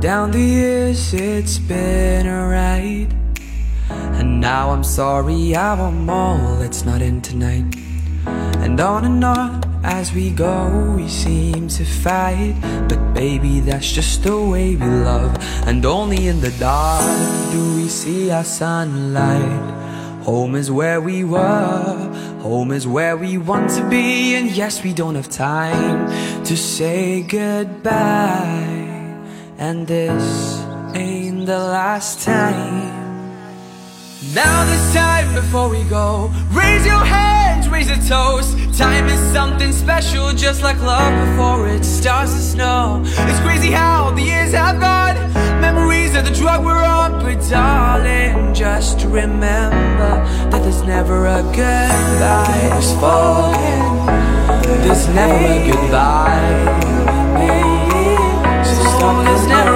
Down the years it's been a ride And now I'm sorry I want more, let's not in tonight. And on and on as we go we seem to fight. But baby that's just the way we love. And only in the dark do we see our sunlight. Home is where we were Home is where we want to be. And yes we don't have time to say goodbye and this ain't the last time. Now this time before we go Raise your hands, raise a toast Time is something special Just like love before it starts to snow. It's crazy how the years have gone. Memories of the drug we're on But darling, just remember That there's never a goodbye. Forget There's never a goodbye there's never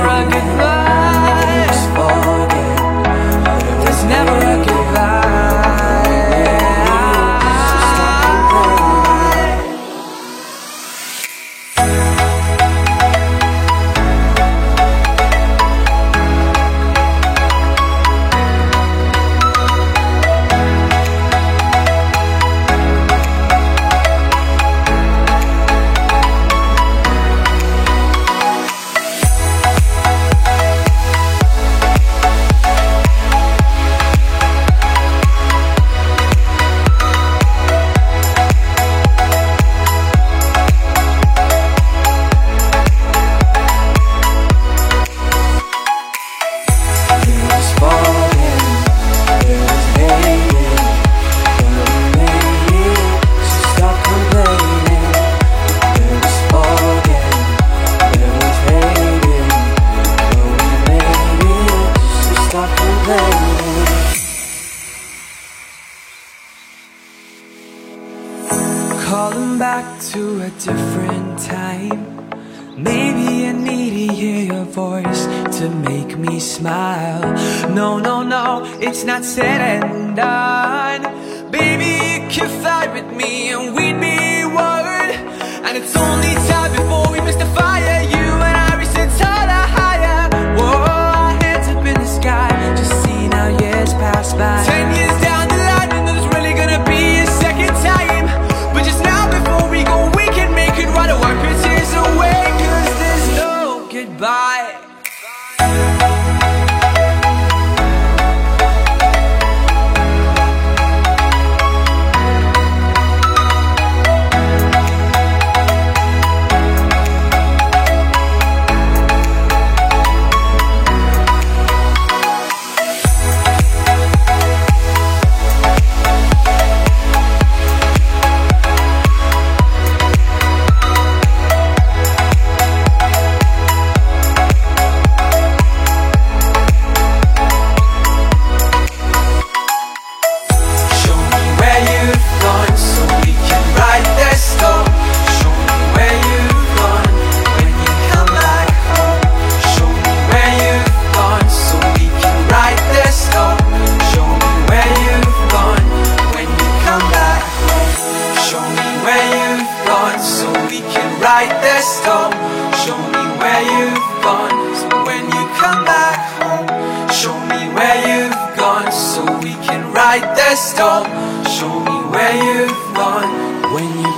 Calling back to a different time. Maybe I need to hear your voice to make me smile. No, no, no, it's not said and done. Baby, you can fly with me and we'd be one. And it's only write the. Show me where you've gone so when you come back home. Show me where you've gone so we can write the storm. Show me where you've gone when you